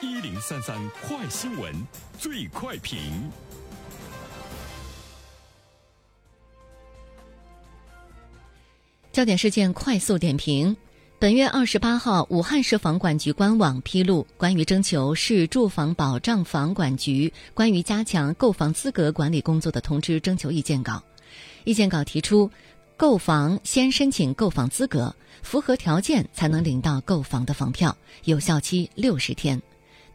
一零三三快新闻，最快评。焦点事件快速点评：本月二十八号，武汉市房管局官网披露关于征求市住房保障房管局关于加强购房资格管理工作的通知征求意见稿。意见稿提出，购房先申请购房资格，符合条件才能领到购房的房票，有效期六十天。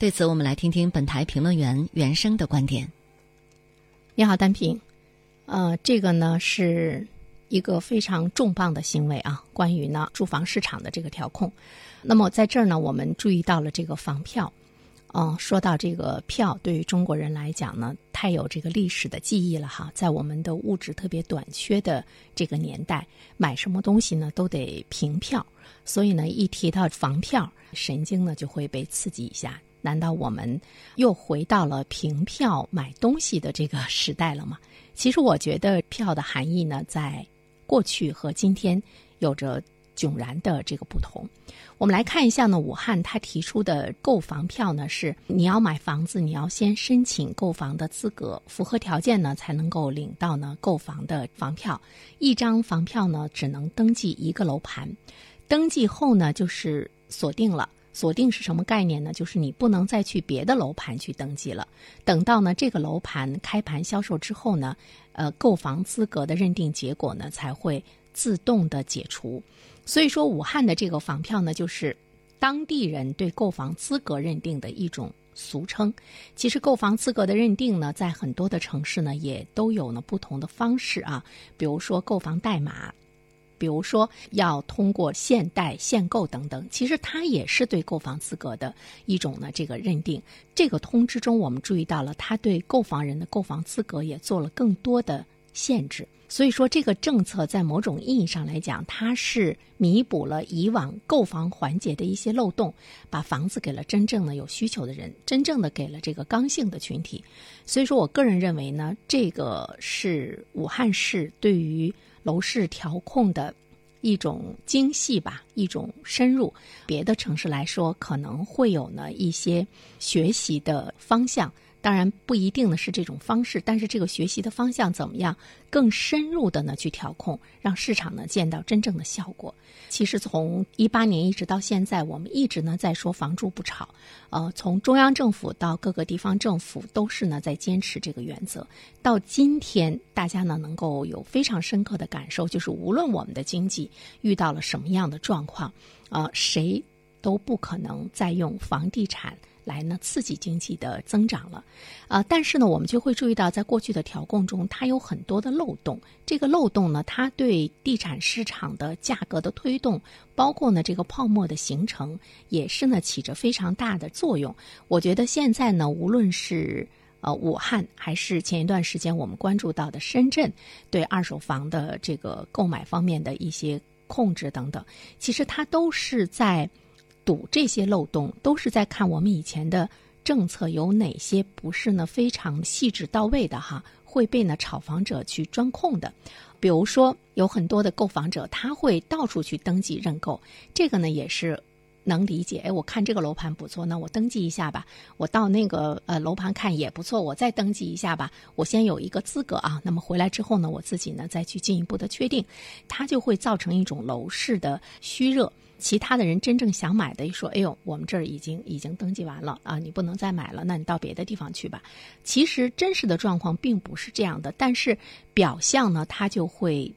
对此，我们来听听本台评论员袁生的观点。你好，单平。呃，这个呢是一个非常重磅的行为啊，关于呢住房市场的这个调控。那么在这儿呢，我们注意到了这个房票。嗯，说到这个票，对于中国人来讲呢，太有这个历史的记忆了哈。在我们的物质特别短缺的这个年代，买什么东西呢都得凭票，所以呢，一提到房票，神经呢就会被刺激一下。难道我们又回到了凭票买东西的这个时代了吗？其实我觉得票的含义呢，在过去和今天有着迥然的这个不同。我们来看一下呢，武汉他提出的购房票呢，是你要买房子，你要先申请购房的资格，符合条件呢才能够领到呢购房的房票。一张房票呢只能登记一个楼盘，登记后呢就是锁定了。锁定是什么概念呢？就是你不能再去别的楼盘去登记了。等到呢这个楼盘开盘销售之后呢，呃，购房资格的认定结果呢才会自动的解除。所以说，武汉的这个房票呢，就是当地人对购房资格认定的一种俗称。其实，购房资格的认定呢，在很多的城市呢，也都有呢不同的方式啊。比如说购房代码。比如说，要通过限贷、限购等等，其实它也是对购房资格的一种呢这个认定。这个通知中，我们注意到了，它对购房人的购房资格也做了更多的限制。所以说，这个政策在某种意义上来讲，它是弥补了以往购房环节的一些漏洞，把房子给了真正的有需求的人，真正的给了这个刚性的群体。所以说我个人认为呢，这个是武汉市对于。楼市调控的一种精细吧，一种深入。别的城市来说，可能会有呢一些学习的方向。当然不一定呢是这种方式，但是这个学习的方向怎么样更深入的呢去调控，让市场呢见到真正的效果。其实从一八年一直到现在，我们一直呢在说房住不炒，呃，从中央政府到各个地方政府都是呢在坚持这个原则。到今天，大家呢能够有非常深刻的感受，就是无论我们的经济遇到了什么样的状况，呃，谁都不可能再用房地产。来呢，刺激经济的增长了，啊，但是呢，我们就会注意到，在过去的调控中，它有很多的漏洞。这个漏洞呢，它对地产市场的价格的推动，包括呢这个泡沫的形成，也是呢起着非常大的作用。我觉得现在呢，无论是呃武汉，还是前一段时间我们关注到的深圳，对二手房的这个购买方面的一些控制等等，其实它都是在。堵这些漏洞，都是在看我们以前的政策有哪些不是呢非常细致到位的哈，会被呢炒房者去钻空的。比如说，有很多的购房者他会到处去登记认购，这个呢也是能理解。哎，我看这个楼盘不错，那我登记一下吧。我到那个呃楼盘看也不错，我再登记一下吧。我先有一个资格啊。那么回来之后呢，我自己呢再去进一步的确定，它就会造成一种楼市的虚热。其他的人真正想买的，说：“哎呦，我们这儿已经已经登记完了啊，你不能再买了，那你到别的地方去吧。”其实真实的状况并不是这样的，但是表象呢，它就会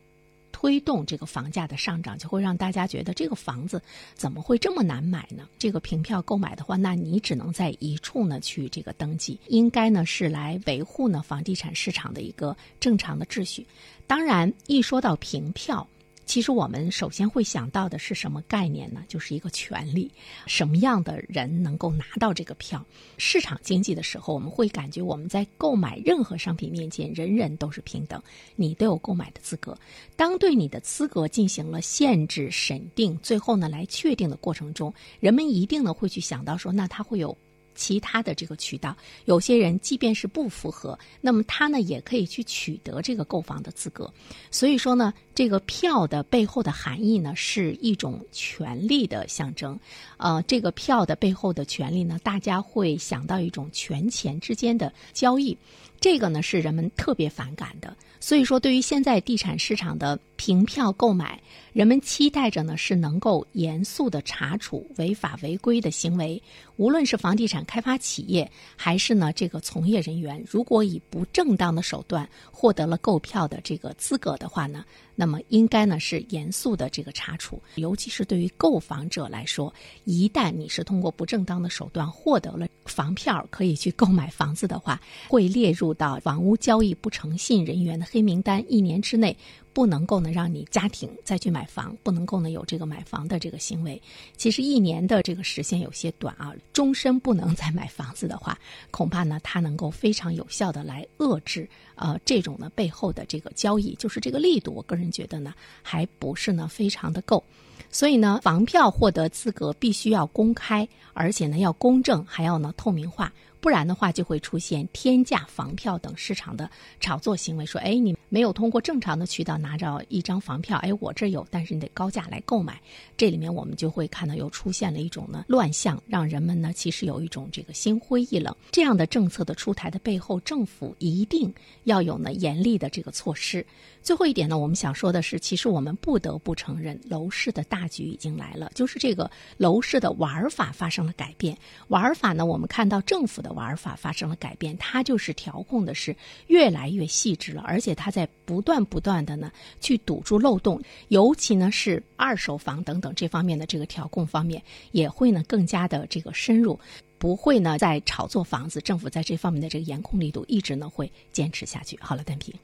推动这个房价的上涨，就会让大家觉得这个房子怎么会这么难买呢？这个凭票购买的话，那你只能在一处呢去这个登记，应该呢是来维护呢房地产市场的一个正常的秩序。当然，一说到凭票。其实我们首先会想到的是什么概念呢？就是一个权利，什么样的人能够拿到这个票？市场经济的时候，我们会感觉我们在购买任何商品面前，人人都是平等，你都有购买的资格。当对你的资格进行了限制、审定，最后呢来确定的过程中，人们一定呢会去想到说，那他会有其他的这个渠道。有些人即便是不符合，那么他呢也可以去取得这个购房的资格。所以说呢，这个票的背后的含义呢是一种权利的象征。呃，这个票的背后的权利呢，大家会想到一种权钱之间的交易，这个呢是人们特别反感的。所以说，对于现在地产市场的凭票购买，人们期待着呢是能够严肃的查处违法违规的行为。无论是房地产开发企业，还是呢这个从业人员，如果以不正当的手段获得了购票的这个资格的话呢，那么应该呢是严肃的这个查处。尤其是对于购房者来说，一旦你是通过不正当的手段获得了房票，可以去购买房子的话，会列入到房屋交易不诚信人员的黑名单，一年之内。不能够呢，让你家庭再去买房，不能够呢有这个买房的这个行为。其实一年的这个时间有些短啊，终身不能再买房子的话，恐怕呢它能够非常有效的来遏制呃这种呢背后的这个交易，就是这个力度，我个人觉得呢还不是呢非常的够。所以呢，房票获得资格必须要公开，而且呢要公正，还要呢透明化。不然的话，就会出现天价房票等市场的炒作行为。说，哎，你没有通过正常的渠道拿着一张房票，哎，我这有，但是你得高价来购买。这里面我们就会看到又出现了一种呢乱象，让人们呢其实有一种这个心灰意冷。这样的政策的出台的背后，政府一定要有呢严厉的这个措施。最后一点呢，我们想说的是，其实我们不得不承认，楼市的大局已经来了，就是这个楼市的玩法发生了改变。玩法呢，我们看到政府的玩法发生了改变，它就是调控的是越来越细致了，而且它在不断不断的呢去堵住漏洞，尤其呢是二手房等等这方面的这个调控方面，也会呢更加的这个深入，不会呢在炒作房子。政府在这方面的这个严控力度一直呢会坚持下去。好了，单平。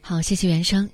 好，谢谢袁生。